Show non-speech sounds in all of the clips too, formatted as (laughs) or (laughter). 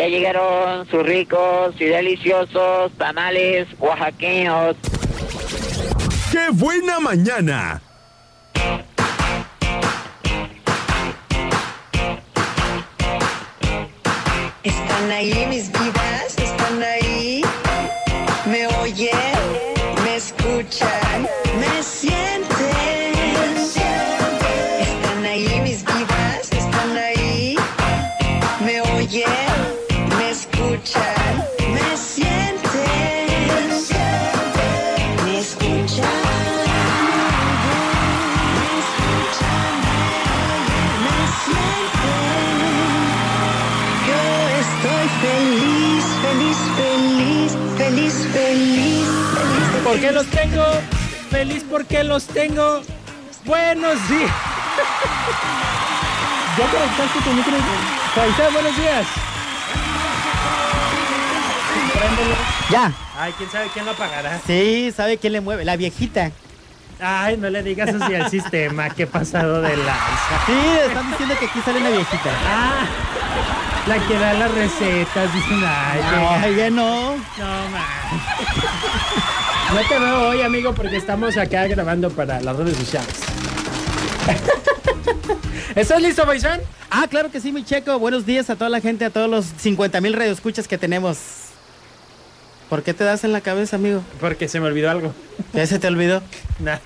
Ya llegaron sus ricos y deliciosos tamales oaxaqueños. ¡Qué buena mañana! Están ahí mis vidas, están ahí. Me oyen, me escuchan, me sienten. Feliz. de ¿Por qué los tengo? Feliz porque los tengo. Buenos días. ¿Ya conectaste tu micro? Buenos días. Préndelo. Ya. Ay, quién sabe quién lo apagará. Sí, ¿sabe quién le mueve? La viejita. Ay, no le digas así al sistema. Qué pasado de lanza. Sí, están diciendo que aquí sale una viejita. Ah, la que da las recetas. Dicen, ay, Ay, ya no. No, man. No te veo hoy, amigo, porque estamos acá grabando para las redes sociales. (laughs) ¿Estás listo, Faisán? Ah, claro que sí, mi checo. Buenos días a toda la gente, a todos los 50 mil radioescuchas que tenemos. ¿Por qué te das en la cabeza, amigo? Porque se me olvidó algo. ¿Ya se te olvidó? (laughs) Nah.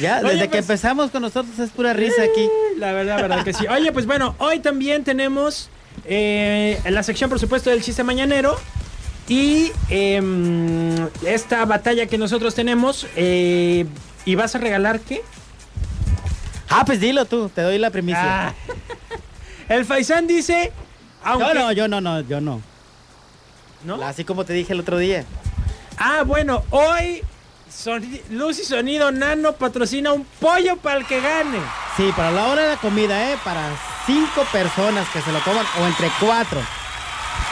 Ya, Oye, desde que pues- empezamos con nosotros es pura risa aquí. La verdad, verdad que sí. Oye, pues bueno, hoy también tenemos eh, en la sección, por supuesto, del chiste mañanero. Y em, esta batalla que nosotros tenemos. eh, ¿Y vas a regalar qué? Ah, pues dilo tú, te doy la primicia. Ah. (laughs) El Faisán dice. Aunque, Yo no, yo no, no, yo no. ¿No? Así como te dije el otro día. Ah, bueno, hoy soni- Luz y Sonido Nano patrocina un pollo para el que gane. Sí, para la hora de la comida, ¿eh? Para cinco personas que se lo coman o entre cuatro.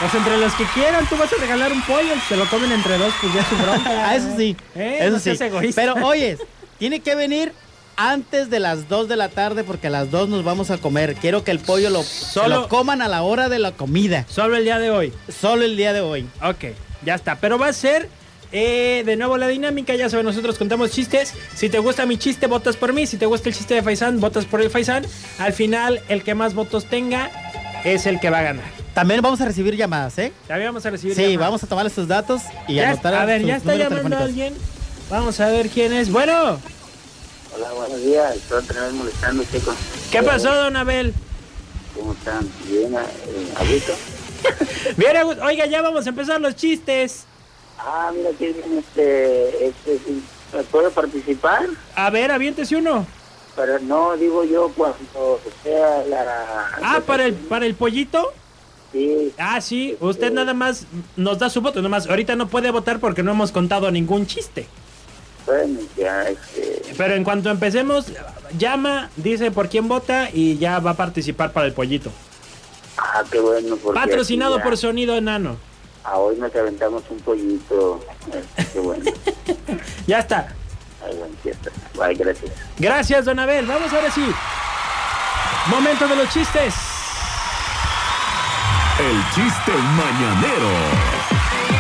Pues entre los que quieran, tú vas a regalar un pollo. Si se lo comen entre dos, pues ya es su bronca. (laughs) Ah, eso sí. Eh, eso no sí. egoísta. Pero oyes, (laughs) tiene que venir antes de las 2 de la tarde porque a las 2 nos vamos a comer. Quiero que el pollo lo, Solo- lo coman a la hora de la comida. Solo el día de hoy. Solo el día de hoy. Ok, ya está. Pero va a ser eh, de nuevo la dinámica. Ya saben, nosotros contamos chistes. Si te gusta mi chiste, votas por mí. Si te gusta el chiste de Faisán, votas por el Faisán. Al final, el que más votos tenga es el que va a ganar. También vamos a recibir llamadas, ¿eh? Ya vamos a recibir. Sí, llamadas. vamos a tomar estos datos y Ya- anotar a ver, sus ya está llamando alguien. Vamos a ver quién es. Bueno, Hola, buenos días. Estoy otra vez molestando, chicos. ¿qué pasó, don Abel? ¿Cómo están? Bien, eh, abuito. (laughs) Bien, Agus- oiga, ya vamos a empezar los chistes. Ah, mira, que bien, este, este, sí, ¿puedo participar? A ver, aviéntese uno. Pero no, digo yo, cuando sea la... Ah, para el, para el pollito. Sí, Ah, sí, usted nada más nos da su voto, nada más. Ahorita no puede votar porque no hemos contado ningún chiste. bueno, ya, este... Pero en cuanto empecemos, llama, dice por quién vota y ya va a participar para el pollito. Ah, qué bueno. Patrocinado ya- por Sonido Enano. Ah, hoy nos aventamos un pollito. Este, qué bueno. (laughs) Ya está. Ay, bueno, ya está. Bye, gracias. Gracias, don Abel. Vamos ahora sí. Momento de los chistes. El chiste mañanero.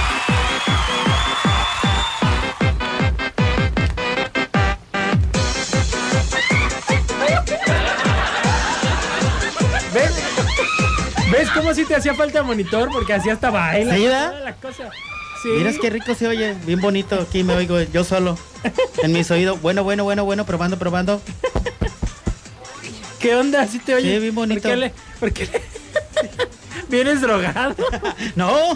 ¿Ves? ¿Ves cómo si te hacía falta monitor? Porque así hasta baila. ¿Sí, toda la cosa. Sí. Miras qué rico se oye, bien bonito. Aquí me oigo yo solo. En mis oídos. Bueno, bueno, bueno, bueno, probando, probando. ¿Qué onda? ¿Sí te oye? Sí, bien bonito. ¿Por qué le- por qué le- ¿Vienes drogado? (laughs) No,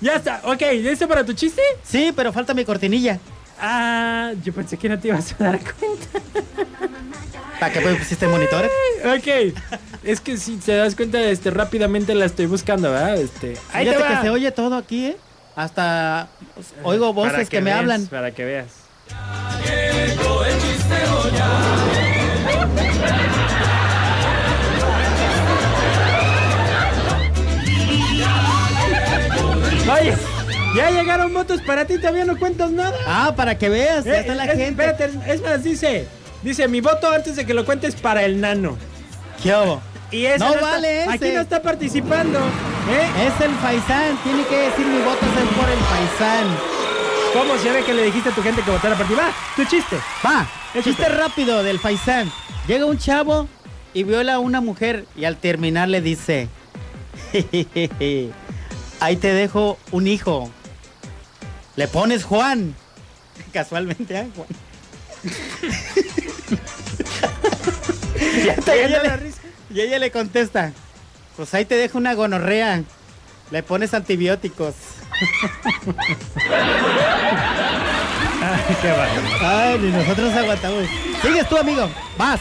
ya está. Ok, ¿listo para tu chiste? sí, pero falta mi cortinilla. Ah, yo pensé que no te ibas a dar cuenta. ¿Para qué pusiste monitores? Ok. Es que si te das cuenta, este, rápidamente la estoy buscando, ¿verdad? Este, ahí te Fíjate que se oye todo aquí, ¿eh? Hasta oigo Para voces que, me veas, hablan. Para que veas. Oye, ya llegaron motos para ti, todavía no cuentas nada. Ah, para que veas, ya Eh, está la es- gente. Espérate, es más, dice, dice, mi voto antes de que lo cuentes para el nano. ¿Qué hago? Y ese No vale ese. Aquí no está participando. ¿eh? Es el Faisán, tiene que decir mi voto es por el Faisán. ¿Cómo se ve que le dijiste a tu gente que votara por ti? Va, tu chiste. Va, Échate. chiste rápido del Faisán. Llega un chavo y viola a una mujer y al terminar le dice, (laughs) "Jejeje, ahí te dejo un hijo. Le pones Juan. Casualmente, ¿ah, Juan? (laughs) Ya Y ella, le, risa. y ella le contesta, pues ahí te dejo una gonorrea. Le pones antibióticos. Qué bárbaro. Ay, ni nosotros aguantamos. Sigues tú, amigo. Vas.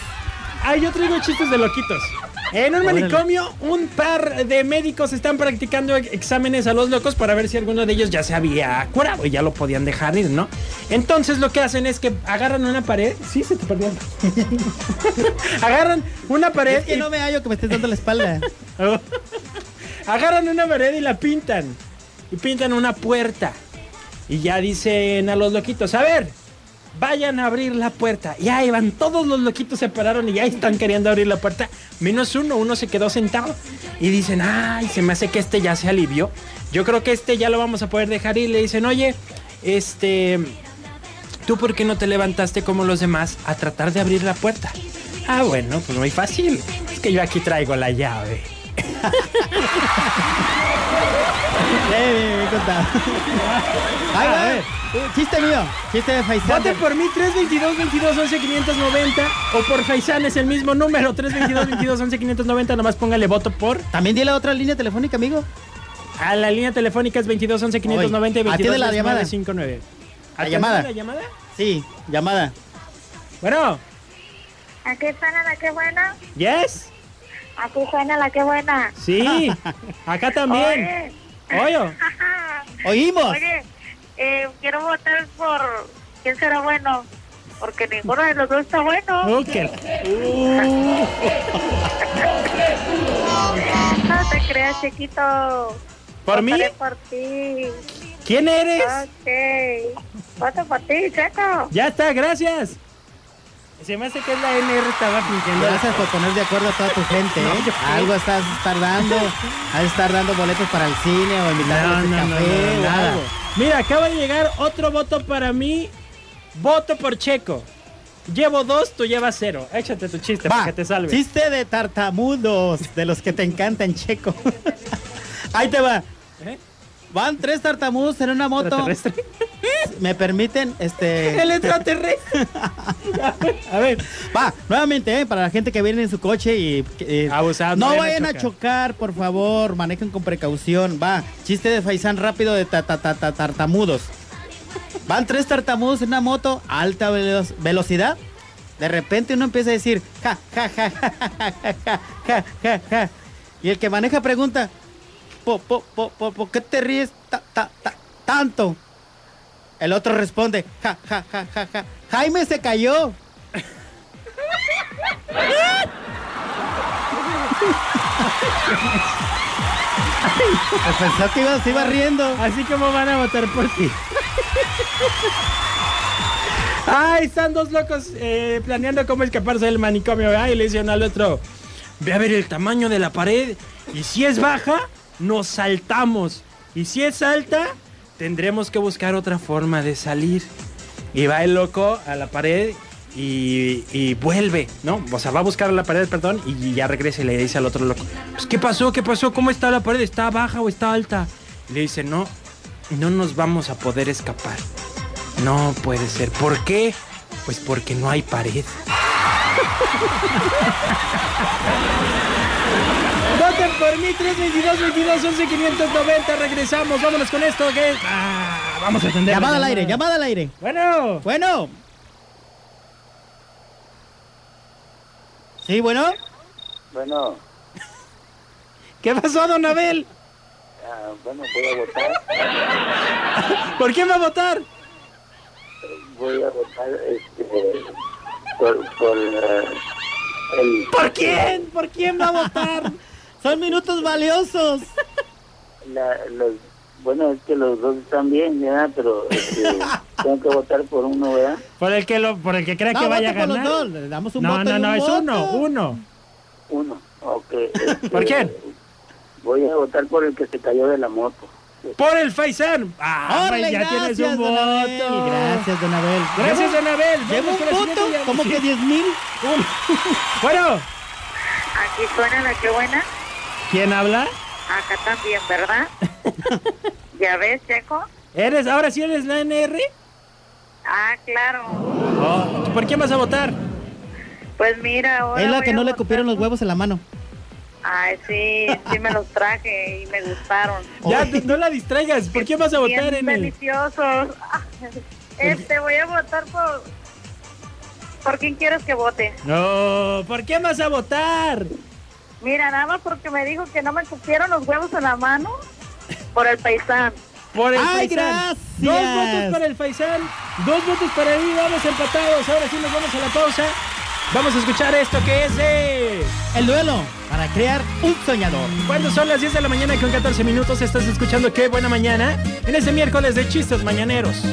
Ah, yo traigo chistes de loquitos. En un manicomio, un par de médicos están practicando ex- exámenes a los locos para ver si alguno de ellos ya se había curado y ya lo podían dejar ir, ¿no? Entonces lo que hacen es que agarran una pared. Sí, se te perdió. (laughs) agarran una pared. Es que y- no me hallo que me estés dando la espalda. (laughs) Agarran una pared y la pintan. Y pintan una puerta. Y ya dicen a los loquitos, a ver, vayan a abrir la puerta. Y ahí van, todos los loquitos se pararon y ya están queriendo abrir la puerta. Menos uno, uno se quedó sentado. Y dicen, ay, se me hace que este ya se alivió. Yo creo que este ya lo vamos a poder dejar ir. Le dicen, oye, este... ¿Tú por qué no te levantaste como los demás a tratar de abrir la puerta? Ah, bueno, pues muy fácil. Es que yo aquí traigo la llave. (laughs) Bien, bien contado. Ahí A va. ver. Uh, Chiste mío. Chiste de Faisán. Vote por mí 322 22 11 590 o por Faisán es el mismo número 322 22 11 590 nomás póngale voto por También di la otra línea telefónica, amigo. a la línea telefónica es 22 11 590 y Oye, atiende 22 la llamada. 59. La llamada. la llamada? Sí, llamada. Bueno, Aquí suena la que buena. yes. Aquí suena la que buena. Sí. (laughs) Acá también. Oye, Oye. Oímos. oye, eh, quiero votar por quién será bueno. Porque ninguno de los dos está bueno. Qué- (laughs) No te creas, chiquito. ¿Por mí? Por ti. ¿Quién eres? Ok. Voto por ti, Checo. Ya está, gracias. Se me hace que es la NR estaba fingiendo. Gracias por poner de acuerdo a toda tu gente. ¿eh? Algo estás tardando. Has estar dando boletos para el cine o No, invitarlos no, a no, café no, o nada. algo. Mira, acaba de llegar otro voto para mí. Voto por Checo. Llevo dos, tú llevas cero. Échate tu chiste Va, para que te salve. Chiste de tartamudos, de los que te encantan, Checo. (laughs) Ahí te va. ¿Eh? Van tres tartamudos en una moto. ¿Me permiten? Este. (laughs) El extraterrestre. (laughs) a ver. Va, nuevamente, ¿eh? para la gente que viene en su coche y... eh, Abusado, no no vayan a a chocar, por favor, manejen con precaución. Va, chiste de faisán rápido de ta, ta, ta, ta- tartamudos. Van tres tartamudos en una moto a alta velo- velocidad. De repente uno empieza a decir, ja, ja, ja, ja, ja, ja, ja, ja, ja, ja. Y el que maneja pregunta, ¿por, por, por, por, por qué te ríes ta- ta- ta- tanto? El otro responde, ja, ja, ja, ja, ja. Jaime se cayó. Pues pensó que iba, se iba riendo. Así como van a votar por ti. Ay, están dos locos eh, planeando cómo escaparse del manicomio. Ay, le dicen al otro, ve a ver el tamaño de la pared. Y si es baja, nos saltamos. Y si es alta, tendremos que buscar otra forma de salir. Y va el loco a la pared y, y vuelve, ¿no? O sea, va a buscar la pared, perdón, y ya regresa y le dice al otro loco, pues, ¿qué pasó? ¿Qué pasó? ¿Cómo está la pared? ¿Está baja o está alta? Y le dice, no, no nos vamos a poder escapar. No puede ser. ¿Por qué? Pues porque no hay pared. Voten por mí, 322 22 11 590. Regresamos. Vámonos con esto. Que... Ah, vamos a atender. la Llamada al aire, llamada al aire. Bueno, Bueno. Sí, bueno. Bueno, (laughs) ¿qué pasó, don Abel? ah, bueno, voy a votar. (laughs) ¿Por quién va a votar? Voy a votar este, por, por eh, el, ¿Por quién? ¿Por quién va a votar? (laughs) Son minutos valiosos. la, los, bueno, es que los dos están bien, ¿verdad? Pero este, (laughs) tengo que votar por uno, ¿verdad? Por el que lo, por el que crea No, que vaya a por ganar. los dos. Le damos un no, voto no, no, un es voto. uno, uno. Uno, ok. (laughs) este, ¿Por quién? Voy a votar por el que se cayó de la moto. Por el Faisán. Ah, ¡Órale, hombre, ya gracias, tienes un don Abel! voto. Gracias, don Abel. Gracias, don Abel. ¿Llevo Vamos un voto? ¿Cómo que 10 mil? (laughs) Bueno, Aquí suena la que buena. ¿quién habla? Acá también, ¿verdad? (laughs) ¿Ya ves, Checo? ¿Eres, ahora sí eres la NR? Ah, claro. Oh, ¿Por quién vas a votar? Pues mira, ahora. Es la que no le cupieron los huevos en la mano. Ay, sí, sí me los traje y me gustaron. Ya, no la distraigas. ¿Por quién vas a votar Bien en el...? deliciosos. (laughs) Este, voy a votar por... ¿Por quién quieres que vote? No, ¿por quién vas a votar? Mira, nada más porque me dijo que no me cupieron los huevos en la mano por el paisán. Por el ¡Ay, Faisán. gracias! Dos votos para el Faisán, dos votos para mí, vamos empatados. Ahora sí nos vamos a la pausa. Vamos a escuchar esto que es de... El duelo para crear un soñador. Cuando son las 10 de la mañana con 14 minutos, estás escuchando Qué Buena Mañana en este miércoles de Chistes Mañaneros.